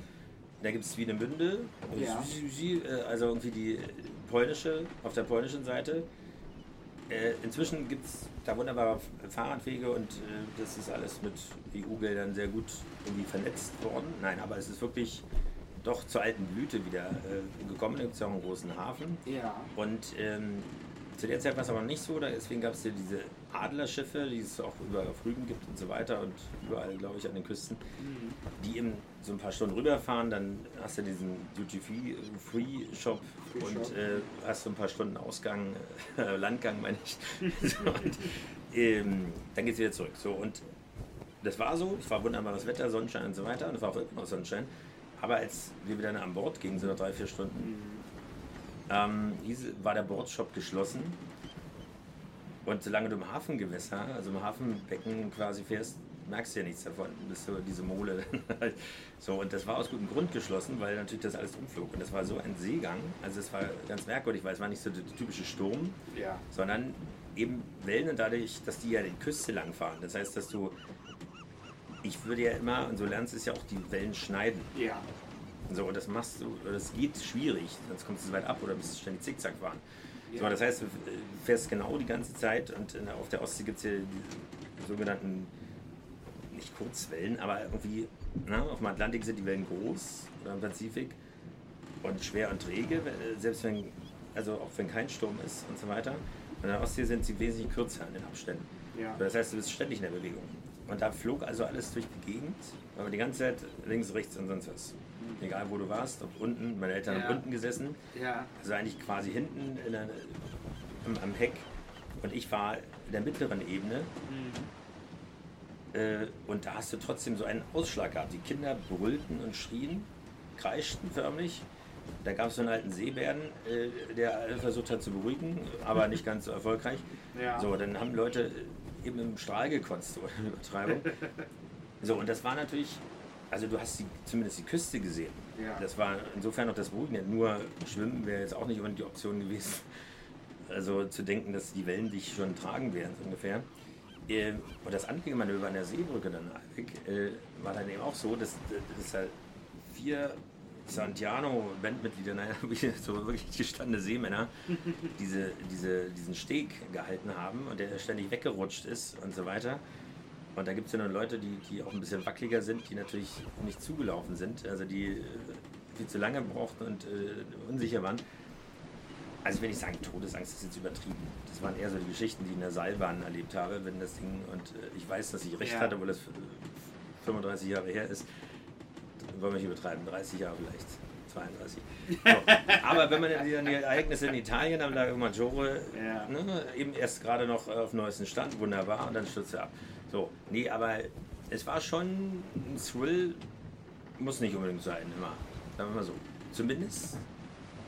Da gibt es Swinemünde, Ja. äh, also irgendwie die polnische, auf der polnischen Seite. Äh, Inzwischen gibt es da wunderbare Fahrradwege und äh, das ist alles mit EU-Geldern sehr gut irgendwie vernetzt worden. Nein, aber es ist wirklich doch zur alten Blüte wieder gekommen. Da gibt es ja auch einen großen Hafen. Ja. Und ähm, zu der Zeit war es aber nicht so, deswegen gab es ja diese Adlerschiffe, die es auch überall auf Rügen gibt und so weiter und überall, glaube ich, an den Küsten, Mhm. die eben so ein paar Stunden rüberfahren, dann hast du diesen Duty-Free-Shop Free und äh, hast so ein paar Stunden Ausgang, äh, Landgang meine ich. [LAUGHS] so, und, ähm, dann geht es wieder zurück. So, und das war so, es war wunderbares Wetter, Sonnenschein und so weiter und es war auch immer noch Sonnenschein. Aber als wir wieder an Bord gingen, so nach drei, vier Stunden, ähm, war der Bordshop geschlossen. Und solange du im Hafengewässer, also im Hafenbecken quasi fährst, merkst du ja nichts davon. Bist du diese Mole. [LAUGHS] so, und das war aus gutem Grund geschlossen, weil natürlich das alles umflog. Und das war so ein Seegang. Also es war ganz merkwürdig, weil es war nicht so der typische Sturm, Ja. sondern eben Wellen und dadurch, dass die ja die Küste lang fahren. Das heißt, dass du, ich würde ja immer, und so lernst du es ja auch, die Wellen schneiden. Ja. So, und das machst du, das geht schwierig, sonst kommst du zu weit ab oder bist du ständig zickzack fahren. So, das heißt, du fährst genau die ganze Zeit und in, auf der Ostsee gibt es ja die sogenannten, nicht Kurzwellen, aber irgendwie, na, auf dem Atlantik sind die Wellen groß oder im Pazifik und schwer und träge, äh, selbst wenn, also auch wenn kein Sturm ist und so weiter. Und in der Ostsee sind sie wesentlich kürzer in den Abständen. Ja. Das heißt, du bist ständig in der Bewegung. Und da flog also alles durch die Gegend, aber die ganze Zeit links, rechts und sonst was. Egal wo du warst, ob unten, meine Eltern Ja. haben unten gesessen, Ja. also eigentlich quasi hinten in der, am, am Heck. Und ich war in der mittleren Ebene. Äh, und da hast du trotzdem so einen Ausschlag gehabt. Die Kinder brüllten und schrien, kreischten förmlich. Da gab es so einen alten Seebären, äh, der versucht hat zu beruhigen, aber nicht ganz so erfolgreich. [LAUGHS] Ja. So, dann haben Leute eben im Strahl gekotzt, so eine Übertreibung. [LAUGHS] So, und das war natürlich, also du hast die, zumindest die Küste gesehen. Ja. Das war insofern noch das Beruhigende. Nur schwimmen wäre jetzt auch nicht unbedingt die Option gewesen. [LAUGHS] Also zu denken, dass die Wellen dich schon tragen werden, so ungefähr. Äh, Und das Anfängermanöver an der Seebrücke dann äh, war dann eben auch so, dass, dass halt vier Santiano-Bandmitglieder, naja, [LAUGHS] so wirklich gestandene Seemänner, [LAUGHS] diese, diese, diesen Steg gehalten haben und der ständig weggerutscht ist und so weiter. Und da gibt es ja nur Leute, die, die auch ein bisschen wackeliger sind, die natürlich nicht zugelaufen sind, also die äh, viel zu lange brauchten und äh, unsicher waren. Also ich will nicht sagen, Todesangst ist jetzt übertrieben. Das waren eher so die Geschichten, die ich in der Seilbahn erlebt habe, wenn das Ding, und äh, ich weiß, dass ich recht Ja. hatte, obwohl das äh, 35 Jahre her ist. Wollen wir nicht übertreiben, 30 Jahre vielleicht, 32. So. [LAUGHS] Aber wenn man dann die, Ereignisse in Italien am Lago Maggiore, Ja. ne, eben erst gerade noch auf neuesten Stand, wunderbar, und dann stürzt er ab. So, nee, aber es war schon ein Thrill, muss nicht unbedingt sein, immer. Sagen wir mal so. Zumindest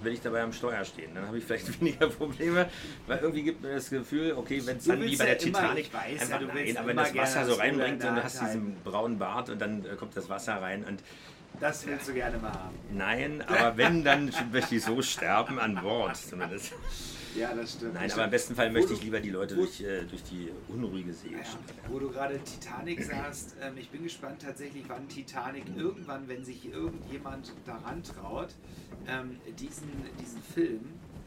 will ich dabei am Steuer stehen. Dann habe ich vielleicht [LAUGHS] weniger Probleme, weil irgendwie gibt mir das Gefühl, okay, wenn es dann wie bei ja der immer- Titanic ich weiß ja, einfach nein, aber wenn immer das Wasser so reinbringt und du hast diesen braunen Bart und dann äh, kommt das Wasser rein und Das willst du gerne mal haben. nein, aber wenn, dann [LAUGHS] möchte ich so sterben an Bord zumindest. [LAUGHS] Ja, das stimmt. Nein, aber im besten Fall möchte ich lieber die Leute durch, äh, durch die unruhige See Ja, wo du gerade Titanic sagst, ähm, ich bin gespannt tatsächlich, wann Titanic irgendwann, wenn sich irgendjemand daran traut, ähm, diesen, diesen Film,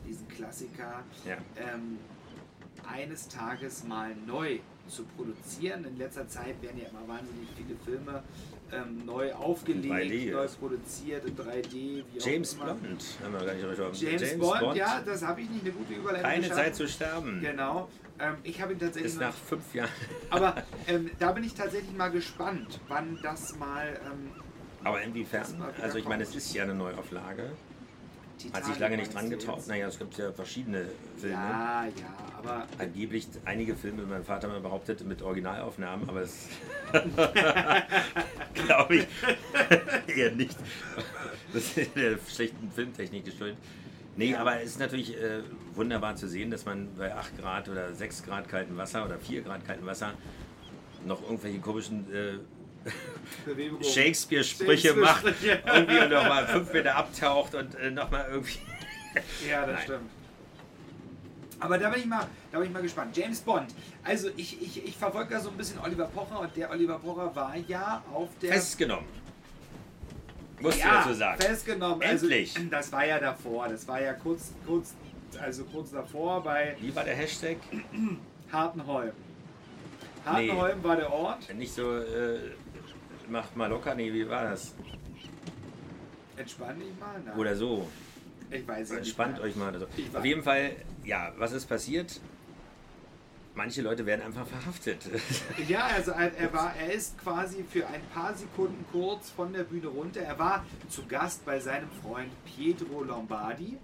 diesen Klassiker, Ja. ähm, eines Tages mal neu zu produzieren. In letzter Zeit werden ja immer wahnsinnig viele Filme ähm, neu aufgelegt, 3D neu produziert in 3D. Wie James auch immer. Blond, haben wir gar nicht drüber James, Bond, ja, das habe ich nicht eine gute Überleitung Keine geschafft. Zeit zu sterben. Genau. Ähm, ich habe ihn tatsächlich Ist nach fünf Jahren. [LAUGHS] aber ähm, da bin ich tatsächlich mal gespannt, wann das mal. Ähm, Aber inwiefern? Das mal Also ich meine, es ist ja eine Neuauflage. Hat sich Titanic lange nicht dran getraut. Naja, es gibt ja verschiedene Filme. Ja, ja, aber Angeblich einige Filme, mein Vater mal behauptet, mit Originalaufnahmen, aber das [LAUGHS] glaube ich [LAUGHS] eher nicht. Das ist der schlechten Filmtechnik geschuldet. Nee, Ja. aber es ist natürlich äh, wunderbar zu sehen, dass man bei 8 Grad oder 6 Grad kaltem Wasser oder 4 Grad kaltem Wasser noch irgendwelche komischen äh, Shakespeare-Sprüche macht. Irgendwie und nochmal 5 Meter abtaucht und äh, nochmal irgendwie. [LAUGHS] Ja, das Nein. stimmt. Aber da bin ich mal, da bin ich mal gespannt. James Bond. Also ich, ich, ich verfolge da so ein bisschen Oliver Pocher und der Oliver Pocher war ja auf der Festgenommen. Musst ja, du dazu sagen. festgenommen. Endlich. Also, das war ja davor. Das war ja kurz, kurz, also kurz davor bei Wie war der Hashtag? [CLEARS THROAT] Hartenholm. Hartenholm war der Ort. Nicht so, äh, macht mal locker, nee, wie war das? Entspann dich mal. Nein. Oder so. ich weiß es nicht. Entspannt euch mal. Oder so. Auf jeden Fall, ja, was ist passiert? Manche Leute werden einfach verhaftet. [LAUGHS] Ja, also er war, er ist quasi für ein paar Sekunden kurz von der Bühne runter. Er war zu Gast bei seinem Freund Pietro Lombardi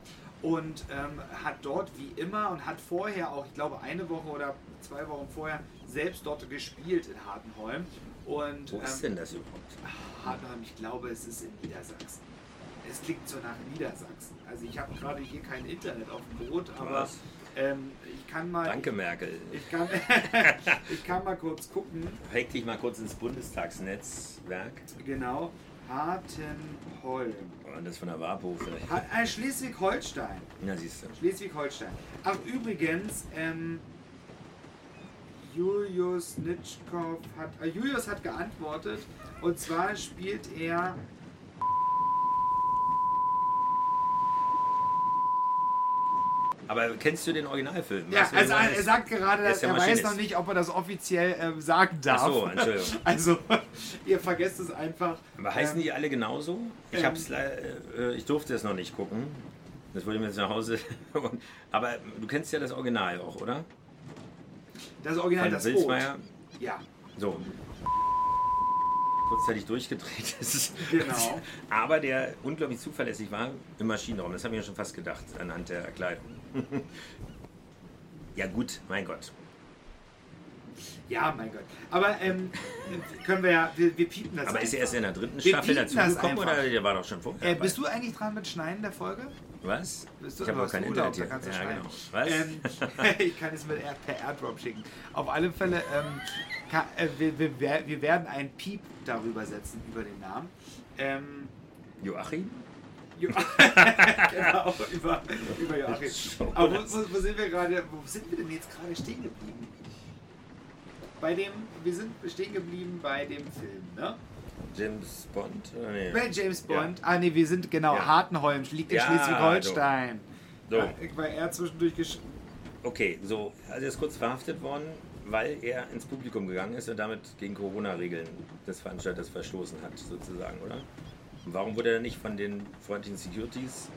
und ähm, hat dort wie immer und hat vorher auch, ich glaube, eine Woche oder zwei Wochen vorher selbst dort gespielt in Hartenholm. Und Wo ist ähm, denn das überhaupt? Hartenholm, ich glaube, es ist in Niedersachsen. Es klingt so nach Niedersachsen. Also ich habe gerade hier kein Internet auf dem Boot, aber ähm, ich kann mal. Danke, Merkel. Ich kann, [LAUGHS] [LAUGHS] ich kann mal kurz gucken. Hack dich mal kurz ins Bundestagsnetzwerk. Genau. Hartenholm. Und das von der WAPO vielleicht. Ha äh, Schleswig-Holstein. Ja, siehst du. Schleswig-Holstein. Ach, übrigens, ähm, Julius Nitschkow hat, äh, Julius hat geantwortet und zwar spielt er Aber kennst du den Originalfilm? Ja, Weißt du, also er sagt gerade, dass er weiß noch nicht, ob er das offiziell ähm, sagen darf. Ach so, Entschuldigung. [LAUGHS] Also, [LAUGHS] ihr vergesst es einfach. Aber heißen Ähm, die alle genauso? Ich, ähm, hab's, äh, ich durfte es noch nicht gucken. Das wurde mir jetzt nach Hause. [LAUGHS] Aber du kennst ja das Original auch, oder? Das Original, Von das Boot. Wilsmeier. Ja, So. Kurzzeitig durchgedreht ist. Genau. Aber der unglaublich zuverlässig war im Maschinenraum. Das habe ich mir schon fast gedacht, anhand der Kleidung. [LAUGHS] ja, gut, mein Gott. ja, mein Gott. Aber ähm, können wir ja, wir, wir piepen das Aber ist er erst in der dritten Wir Staffel dazugekommen einfach. oder der war doch schon vorher? Äh, bist du eigentlich dran mit Schneiden der Folge? Was? Bist du, ich habe auch kein Urlaub, Internet hier. ja, genau. Was? Ähm, [LAUGHS] ich kann es mit Air, per Airdrop schicken. Auf alle Fälle, ähm, ka- äh, wir, wir, wir werden ein Piep darüber setzen, über den Namen. Ähm, Joachim? [LAUGHS] Genau, über, über Joachim. Aber wo, wo, sind wir gerade, wo sind wir denn jetzt gerade stehen geblieben? Bei dem, wir sind stehen geblieben bei dem Film, ne? James Bond? Oder nee. Bei James Bond. Ah, nee, wir sind genau, Ja. Hartenholm, liegt in Ja, Schleswig-Holstein. So. Ja, Weil er zwischendurch gesch Okay, so, also er ist kurz verhaftet worden, weil er ins Publikum gegangen ist und damit gegen Corona-Regeln des Veranstalters verstoßen hat, sozusagen, oder? Warum wurde er nicht von den freundlichen Securities,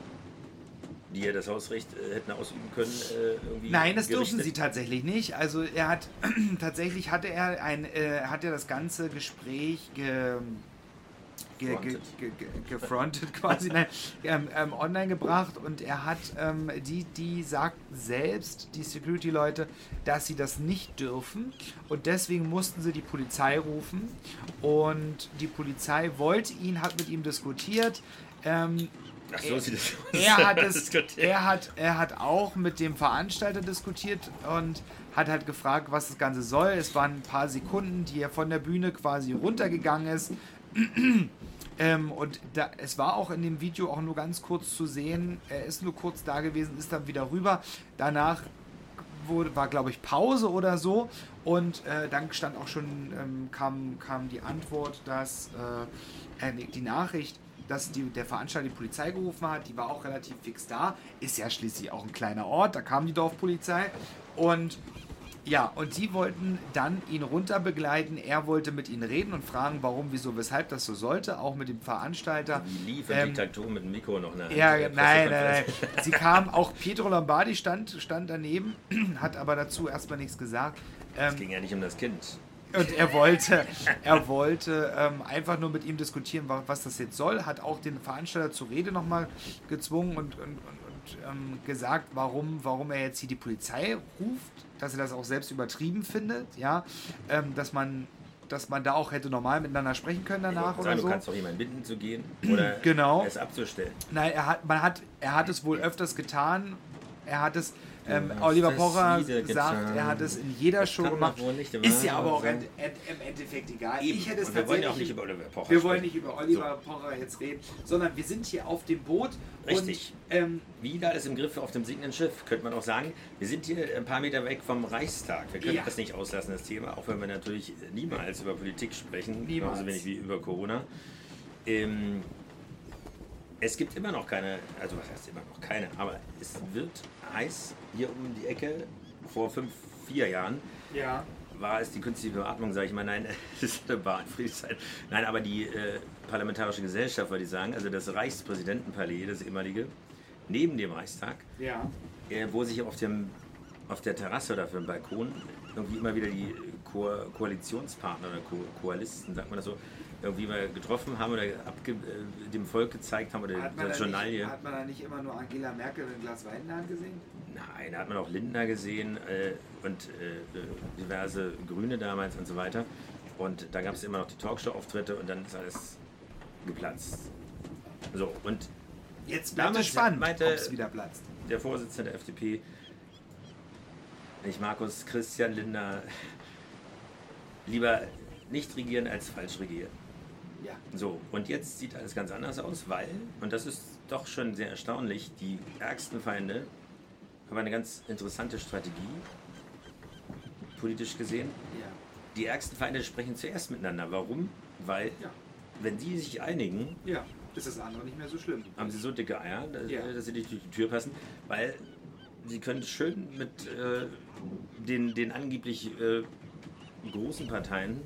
die ja das Hausrecht äh, hätten ausüben können, äh, irgendwie Nein, das gerichtet? dürfen sie tatsächlich nicht. Also er hat [CLEARS THROAT] tatsächlich hatte er ein äh, hat er das ganze Gespräch ge, ge, ge, Gefrontet. ge, ge, gefrontet [LAUGHS] quasi nein, ähm, ähm, online gebracht und er hat ähm, die die sagt selbst die Security Leute, dass sie das nicht dürfen und deswegen mussten sie die Polizei rufen und die Polizei wollte ihn hat mit ihm diskutiert. Ähm, Ach so, aus. [LAUGHS] er hat es, er hat, er hat auch mit dem Veranstalter diskutiert und hat halt gefragt, was das Ganze soll. Es waren ein paar Sekunden, die er von der Bühne quasi runtergegangen ist. [CLEARS THROAT] ähm, und da, es war auch in dem Video auch nur ganz kurz zu sehen. Er ist nur kurz da gewesen, ist dann wieder rüber. Danach wurde, war, glaube ich, Pause oder so. Und äh, dann stand auch schon, ähm, kam, kam die Antwort, dass äh, äh, die Nachricht, dass die, der Veranstalter die Polizei gerufen hat, die war auch relativ fix da. Ist ja schließlich auch ein kleiner Ort, da kam die Dorfpolizei. Und ja, und die wollten dann ihn runter begleiten. Er wollte mit ihnen reden und fragen, warum, wieso, weshalb das so sollte, auch mit dem Veranstalter. Lief Ähm, Diktator mit dem Mikro noch nach? Ja, nein, nein, nein. Sie kam, auch Pietro Lombardi stand, stand daneben, [CLEARS THROAT] hat aber dazu erstmal nichts gesagt. Es Ähm, ging ja nicht um das Kind. und er wollte, er wollte ähm, einfach nur mit ihm diskutieren, wa- was das jetzt soll, hat auch den Veranstalter zur Rede nochmal gezwungen und, und, und, und ähm, gesagt, warum, warum er jetzt hier die Polizei ruft, dass er das auch selbst übertrieben findet, ja, ähm, dass man dass man da auch hätte normal miteinander sprechen können danach Sagen, oder du so. kannst doch jemanden bitten zu gehen oder [CLEARS THROAT] Genau. es abzustellen. Nein, er hat, man hat, er hat es wohl öfters getan. Er hat es, ähm, hast Oliver Pocher sagt, er hat es in jeder Das Show gemacht. nicht Ist ja aber auch im, Endeffekt egal. Eben. Ich hätte es wir wollen ja auch nicht über Oliver Pocher Wir wollen nicht über Oliver Pocher jetzt reden, sondern wir sind hier auf dem Boot. Richtig. Und, ähm, Wieder alles im Griff auf dem sinkenden Schiff, könnte man auch sagen. Wir sind hier ein paar Meter weg vom Reichstag. Wir können Ja. das nicht auslassen, das Thema, auch wenn wir natürlich niemals über Politik sprechen, Niemals. genauso wenig wie über Corona. Ähm, es gibt immer noch keine, also was heißt immer noch keine, aber es wird heiß hier um die Ecke. Vor fünf, vier Jahren ja. war es die künstliche Beatmung, sage ich mal, nein, [LAUGHS] es ist eine Friedrichszeit. Nein, aber die äh, Parlamentarische Gesellschaft, würde ich sagen, also das Reichspräsidentenpalais, das ehemalige, neben dem Reichstag, Ja. äh, wo sich auf, dem, auf der Terrasse oder auf dem Balkon irgendwie immer wieder die Ko Koalitionspartner oder Ko Koalisten, sagt man das so, irgendwie mal getroffen haben oder abge, äh, dem Volk gezeigt haben oder der Journalie. nicht, hat man da nicht immer nur Angela Merkel mit einem Glas Wein in der Hand gesehen? Nein, da hat man auch Lindner gesehen äh, und äh, diverse Grüne damals und so weiter. Und da gab es immer noch die Talkshow-Auftritte und dann ist alles geplatzt. So, und Jetzt bleibt Damals es spannend, meinte- ob es wieder platzt. der Vorsitzende der FDP, nicht Markus Christian Lindner, [LAUGHS] lieber nicht regieren als falsch regieren. Ja. So, und jetzt sieht alles ganz anders aus, weil, und das ist doch schon sehr erstaunlich, die ärgsten Feinde haben eine ganz interessante Strategie, politisch gesehen. Ja. Die ärgsten Feinde sprechen zuerst miteinander. Warum? Weil, Ja. wenn die sich einigen, Ja. Ist das andere nicht mehr so schlimm? haben sie so dicke Eier, dass, Ja. dass sie nicht durch die Tür passen, weil sie können schön mit äh, den, den angeblich äh, großen Parteien,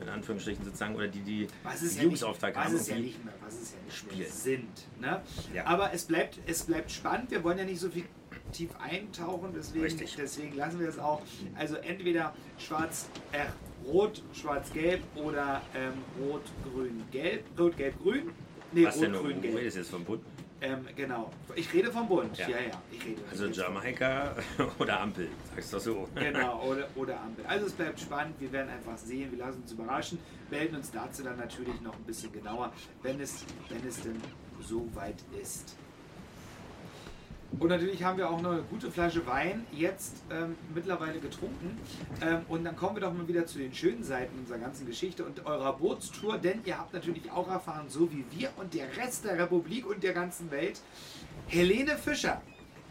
in Anführungsstrichen sozusagen, oder die die es ja Regierungsauftrag was haben, es ja nicht mehr, was es ja nicht mehr spielen. sind. Ne? Ja. Aber es bleibt, es bleibt spannend. Wir wollen ja nicht so viel tief eintauchen, deswegen, Richtig. deswegen lassen wir es auch. Also entweder schwarz, äh, rot, schwarz-gelb oder ähm, rot, grün, gelb, rot, gelb, grün. Nee, was rot, denn, grün, gelb. redest jetzt vom Bund? Ähm, genau. Ich rede vom Bund. Ja, Ja. ja. ich rede Also Jamaika [LAUGHS] oder Ampel, sagst du doch so. Genau, [LAUGHS] oder, oder Ampel. Also es bleibt spannend, wir werden einfach sehen, wir lassen uns überraschen, melden uns dazu dann natürlich noch ein bisschen genauer, wenn es, wenn es denn so weit ist. Und natürlich haben wir auch eine gute Flasche Wein jetzt ähm, mittlerweile getrunken. Ähm, und dann kommen wir doch mal wieder zu den schönen Seiten unserer ganzen Geschichte und eurer Bootstour, denn ihr habt natürlich auch erfahren, so wie wir und der Rest der Republik und der ganzen Welt, Helene Fischer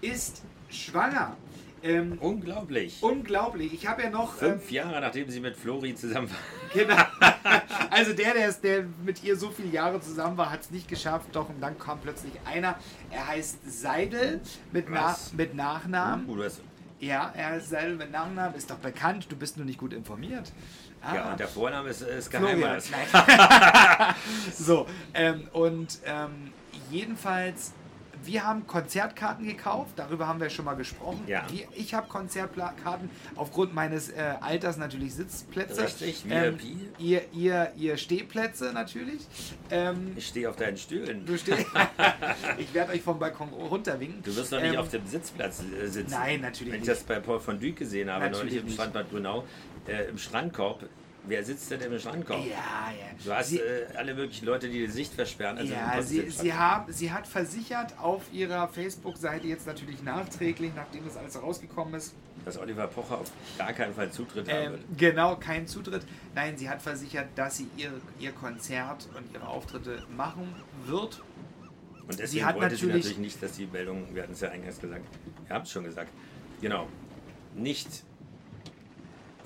ist schwanger. Ähm, Unglaublich. Unglaublich. Ich habe ja noch. Ähm, Fünf Jahre nachdem sie mit Flori zusammen war. [LAUGHS] genau. Also der, der, ist, der mit ihr so viele Jahre zusammen war, hat es nicht geschafft. Doch, und dann kam plötzlich einer. Er heißt Seidel mit, Na mit Nachnamen. Uh, Ja, er heißt Seidel mit Nachnamen. Ist doch bekannt. Du bist nur nicht gut informiert. Ah. ja, und der Vorname ist, ist. Geheimnis. [LAUGHS] So, ähm, und ähm, jedenfalls, wir haben Konzertkarten gekauft, darüber haben wir schon mal gesprochen. Ja. Wir, ich habe Konzertkarten aufgrund meines äh, Alters natürlich Sitzplätze. Richtig, ähm, VIP. ihr, ihr, ihr Stehplätze natürlich. Ähm, Ich stehe auf deinen Stühlen. du steh [LAUGHS] ich werde euch vom Balkon runterwinken. Du wirst doch nicht Ähm, auf dem Sitzplatz äh, sitzen. Nein, natürlich Wenn ich nicht. das bei Paul von Dyk gesehen habe, Natürlich neulich im. Strandbad Brunau, äh, im Strandkorb. Wer sitzt denn im Strandkorb? Ja, ja. Du hast Sie- äh, alle möglichen Leute, die die Sicht versperren. Also ja, sie, sie, haben, sie hat versichert auf ihrer Facebook-Seite jetzt natürlich nachträglich, nachdem das alles rausgekommen ist, dass Oliver Pocher auf gar keinen Fall Zutritt ähm, haben wird. genau keinen Zutritt. Nein, sie hat versichert, dass sie ihr, ihr Konzert und ihre Auftritte machen wird. Und sie deswegen hat wollte sie natürlich- natürlich nicht, dass die Meldung, wir hatten es ja eingangs gesagt, ihr habt es schon gesagt, genau, nicht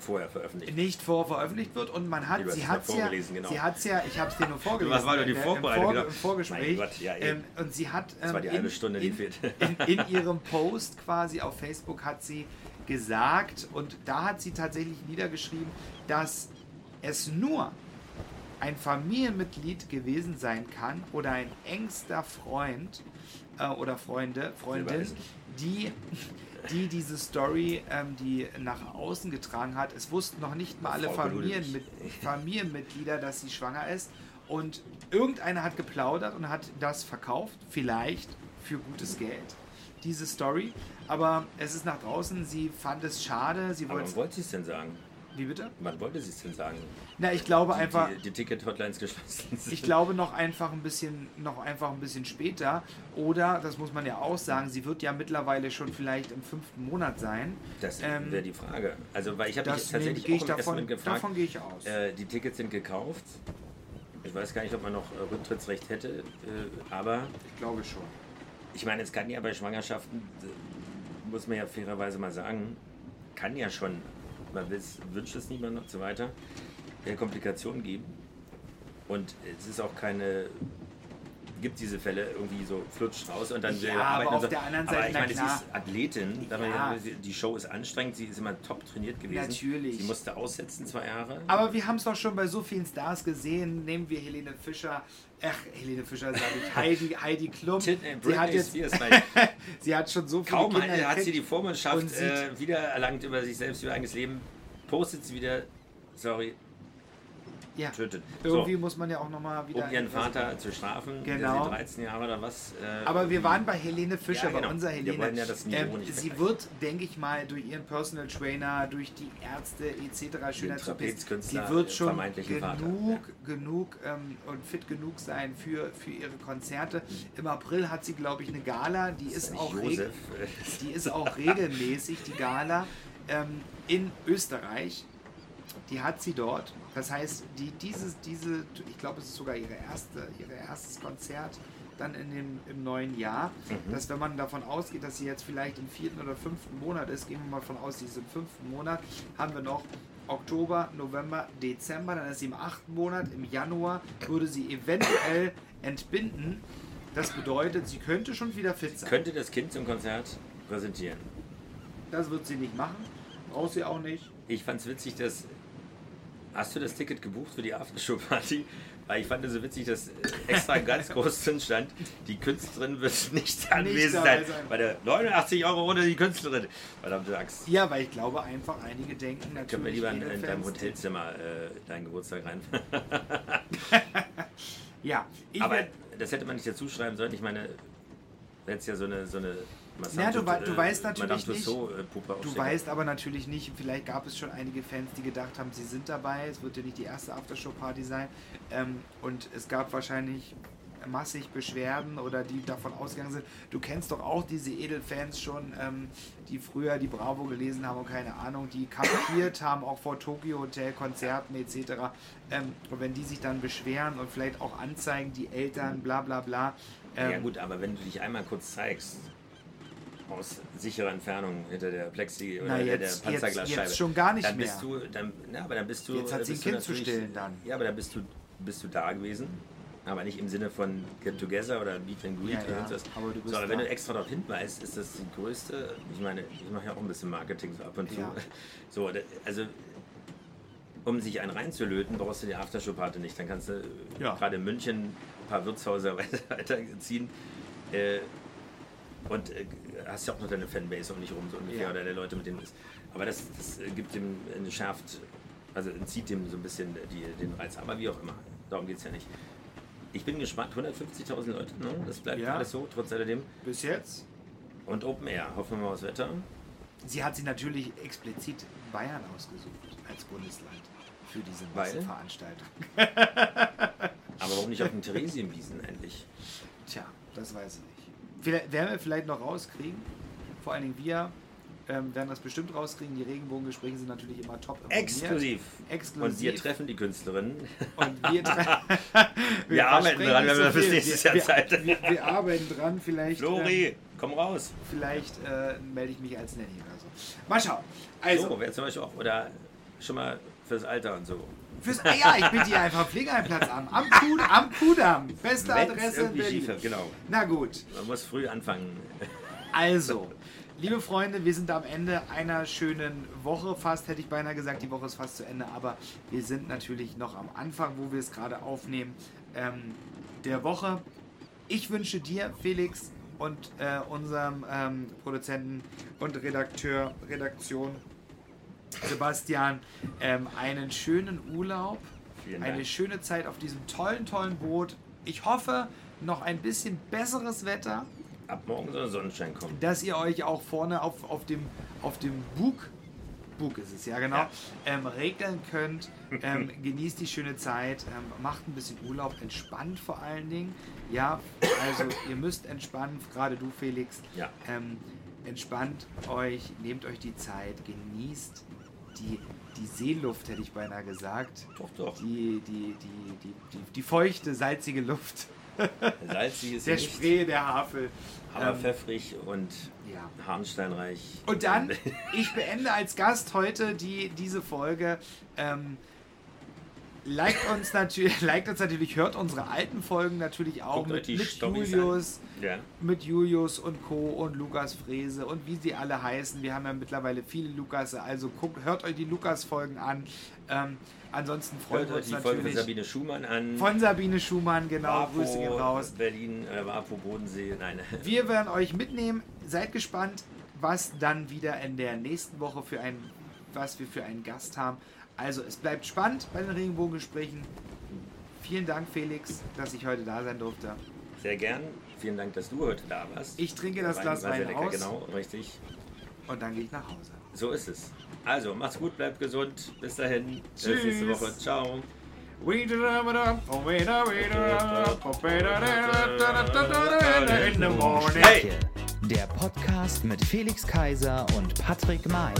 vorher veröffentlicht. nicht vor veröffentlicht wird und man hat, sie es hat mal ja, genau. sie hat's ja, ich habe es dir nur vorgelesen. Was war doch die äh, im Vorbereitung, Vor-. Im Vorgespräch. Gott, ja, ähm, und sie hat Das war ähm, die halbe Stunde, die in, fehlt. in, in ihrem Post quasi auf Facebook hat sie gesagt und da hat sie tatsächlich niedergeschrieben, dass es nur ein Familienmitglied gewesen sein kann oder ein engster Freund äh, oder Freunde, Freundin, die, die diese Story, ähm, die nach außen getragen hat. Es wussten noch nicht mal alle Frau Ludwig. Familienmit Familienmitglieder, dass sie schwanger ist. Und irgendeiner hat geplaudert und hat das verkauft, vielleicht für gutes Geld, diese Story. Aber es ist nach draußen, sie fand es schade, sie wollte wollte sie es denn sagen? Wie bitte? Wann wollte sie es denn sagen? Na, ich glaube Die, einfach, die, die Ticket-Hotlines geschlossen sind. ich glaube noch einfach ein bisschen, noch einfach ein bisschen später. Oder, das muss man ja auch sagen, sie wird ja mittlerweile schon vielleicht im fünften Monat sein. Das Ähm, wäre die Frage. Also, weil ich habe mich tatsächlich ich auch ersten davon, gefragt, davon gehe ich aus. äh, die Tickets sind gekauft. Ich weiß gar nicht, ob man noch äh, Rücktrittsrecht hätte, äh, aber ich glaube schon. ich meine, es kann ja bei Schwangerschaften, äh, muss man ja fairerweise mal sagen, kann ja schon, man wünscht es niemand und so weiter, äh, Komplikationen geben. Und es ist auch keine, gibt diese Fälle irgendwie so flutsch raus und dann Ja, aber arbeiten und auf so. der anderen aber Seite, ich na meine, sie ist Athletin, Ja. die Show ist anstrengend, sie ist immer top trainiert gewesen. Natürlich. Sie musste aussetzen zwei Jahre. Aber wir haben es doch schon bei so vielen Stars gesehen. Nehmen wir Helene Fischer. Ach, Helene Fischer sage ich. [LAUGHS] Heidi, Heidi Klum. Äh, Sie hat, jetzt, Spears, [LAUGHS] sie hat schon so viele Kaum Kinder hat, hat sie die Vormundschaft äh, wiedererlangt über sich selbst, über eigenes Leben, postet sie wieder, sorry, Ja. tötet. Irgendwie so, muss man ja auch nochmal wieder. um ihren Vater zu strafen, Genau. der sie 13 Jahre oder was. Äh, Aber wir waren bei Helene Fischer, Ja, genau. bei unserer Wir Helene. wollen ja das ähm, sie wird, denke ich mal, durch ihren Personal Trainer, durch die Ärzte etc. Schönheits- Sie wird schon genug, Vater, genug ähm, und fit genug sein für, für ihre Konzerte. Im April hat sie, glaube ich, eine Gala, die ist, nicht auch die ist auch regelmäßig, die Gala, ähm, in Österreich. Die hat sie dort. Das heißt, die, dieses, diese, ich glaube, es ist sogar ihre erste, ihre erstes Konzert dann in dem, im neuen Jahr. Mhm. Dass wenn man davon ausgeht, dass sie jetzt vielleicht im vierten oder fünften Monat ist, gehen wir mal davon aus, sie ist im fünften Monat, haben wir noch Oktober, November, Dezember, dann ist sie im achten Monat, im Januar würde sie eventuell entbinden. Das bedeutet, sie könnte schon wieder fit sein. Könnte das Kind zum Konzert präsentieren. Das wird sie nicht machen. Braucht sie auch nicht. Ich fand es witzig, dass. Hast du das Ticket gebucht für die Aftershow-Party? Weil ich fand es so witzig, dass äh, extra ganz groß drin stand, die Künstlerin wird nicht anwesend sein. sein. Bei der 89 Euro ohne die Künstlerin. Verdammte Axt. Ja, weil ich glaube einfach, einige denken natürlich. Können wir lieber in, in deinem Hotelzimmer äh, deinen Geburtstag rein. [LAUGHS] Ja, ich Aber das hätte man nicht dazu schreiben sollen. Ich meine, jetzt ja so eine. So eine Ja, du wei- du äh, weißt natürlich nicht- äh, Du weißt aber natürlich nicht, vielleicht gab es schon einige Fans, die gedacht haben, sie sind dabei. Es wird ja nicht die erste Aftershow-Party sein. Ähm, und es gab wahrscheinlich massig Beschwerden oder die davon ausgegangen sind. Du kennst doch auch diese Edelfans schon, ähm, die früher die Bravo gelesen haben und keine Ahnung, die kampiert [LAUGHS] haben, auch vor Tokyo Hotel, Konzerten etc. Ähm, und wenn die sich dann beschweren und vielleicht auch anzeigen, die Eltern, bla bla bla. Ähm, ja gut, aber wenn du dich einmal kurz zeigst, aus sicherer Entfernung hinter der Plexi oder hinter jetzt- der jetzt- Panzerglasscheibe, jetzt schon gar nicht dann bist mehr. du, dann, na, aber dann bist du, Jetzt hat sie ein Kind zu stillen dann. Ja, aber dann bist du, bist du da gewesen, aber nicht im Sinne von Get Together oder Meet and Greet Ja, oder ja, irgendwas. aber du bist so, aber wenn du extra darauf hinweist, ist das die größte, ich meine, ich mache ja auch ein bisschen Marketing so ab und zu. Ja. [LAUGHS] So, also um sich einen reinzulöten, brauchst du die Aftershow-Party nicht. Dann kannst du Ja. gerade in München ein paar Wirtshäuser [LAUGHS] weiterziehen. Äh, und äh, hast ja auch noch deine Fanbase um dich rum, so ungefähr, Ja. oder der Leute, mit denen du bist. Aber das, das äh, gibt dem, äh, schärft, also entzieht dem so ein bisschen die, den Reiz. Aber wie auch immer, darum geht es ja nicht. Ich bin gespannt, 150.000 Leute, ne? das bleibt Ja. alles so, trotz alledem. Bis jetzt? Und Open Air, hoffen wir mal aufs Wetter. Sie hat sie natürlich explizit Bayern ausgesucht als Bundesland für diese? Veranstaltung. Aber warum nicht auf dem Theresienwiesen endlich? Tja, das weiß ich nicht. Vielleicht, werden wir vielleicht noch rauskriegen. Vor allen Dingen wir ähm, werden das bestimmt rauskriegen. Die Regenbogengespräche sind natürlich immer top. Exklusiv. Exklusiv. Und wir treffen die Künstlerin. Und wir, [LAUGHS] tre- Wir arbeiten dran, wenn wir fürs nächste wir, Jahr Zeit wir, wir, wir arbeiten dran. Vielleicht, Flori, ähm, komm raus. vielleicht äh, melde ich mich als Nanny oder so. Mal schauen. Also, so, wer zum Beispiel auch, oder schon mal fürs Alter und so. Fürs, ja, ich biete hier einfach Pflegeheimplatz an. Am, Kud, am Kudamm. Beste Wenn's Adresse in Berlin. wird, genau. Na gut, Man muss früh anfangen. also, liebe Freunde, wir sind am Ende einer schönen Woche. Fast hätte ich beinahe gesagt, die Woche ist fast zu Ende, aber wir sind natürlich noch am Anfang, wo wir es gerade aufnehmen, ähm, der Woche. Ich wünsche dir, Felix, und äh, unserem ähm, Produzenten und Redakteur, Redaktion, Sebastian, ähm, einen schönen Urlaub. Eine schöne Zeit auf diesem tollen, tollen Boot. Ich hoffe, noch ein bisschen besseres Wetter, Ab morgen soll Sonnenschein kommen. dass ihr euch auch vorne auf, auf dem, auf dem Bug, Bug ist es ja genau, Ja. Ähm, regeln könnt. [LAUGHS] Ähm, genießt die schöne Zeit, ähm, macht ein bisschen Urlaub, entspannt vor allen Dingen. Ja, also ihr müsst entspannen, gerade du Felix. Ja. Ähm, entspannt euch, nehmt euch die Zeit, genießt die, die Seeluft, hätte ich beinahe gesagt. Doch, doch. Die, die, die, die, die, die feuchte, salzige Luft. Salzig ist Der nicht, Spree, der Havel. aber Ähm, pfeffrig und ja. harnsteinreich. Und dann, [LAUGHS] ich beende als Gast heute die, diese Folge. Ähm, liked, uns natürlich, [LAUGHS] liked uns natürlich, hört unsere alten Folgen natürlich auch Guckt mit, mit Julius, Ja. mit Julius und Co. und Lukas Frese und wie sie alle heißen. Wir haben ja mittlerweile viele Lukas, also guckt, hört euch die Lukas-Folgen an. Ähm, ansonsten freuen Hört uns die Folge von natürlich Sabine Schumann an. von Sabine Schumann, genau, Wapo, Grüße gehen raus. Berlin, äh, Wapo, Bodensee. Nein. [LAUGHS] Wir werden euch mitnehmen. Seid gespannt, was dann wieder in der nächsten Woche für ein, was wir für einen Gast haben. Also, es bleibt spannend bei den Regenbogengesprächen. Vielen Dank, Felix, dass ich heute da sein durfte. Sehr gern. Vielen Dank, dass du heute da warst. Ich trinke das Wein Glas Wein lecker, aus Genau, richtig. und dann gehe ich nach Hause. So ist es. Also, macht's gut, bleibt gesund. Bis dahin. Bis Tschüss. nächste Woche. Ciao. In the morning. Hey! Der Podcast mit Felix Kaiser und Patrick May.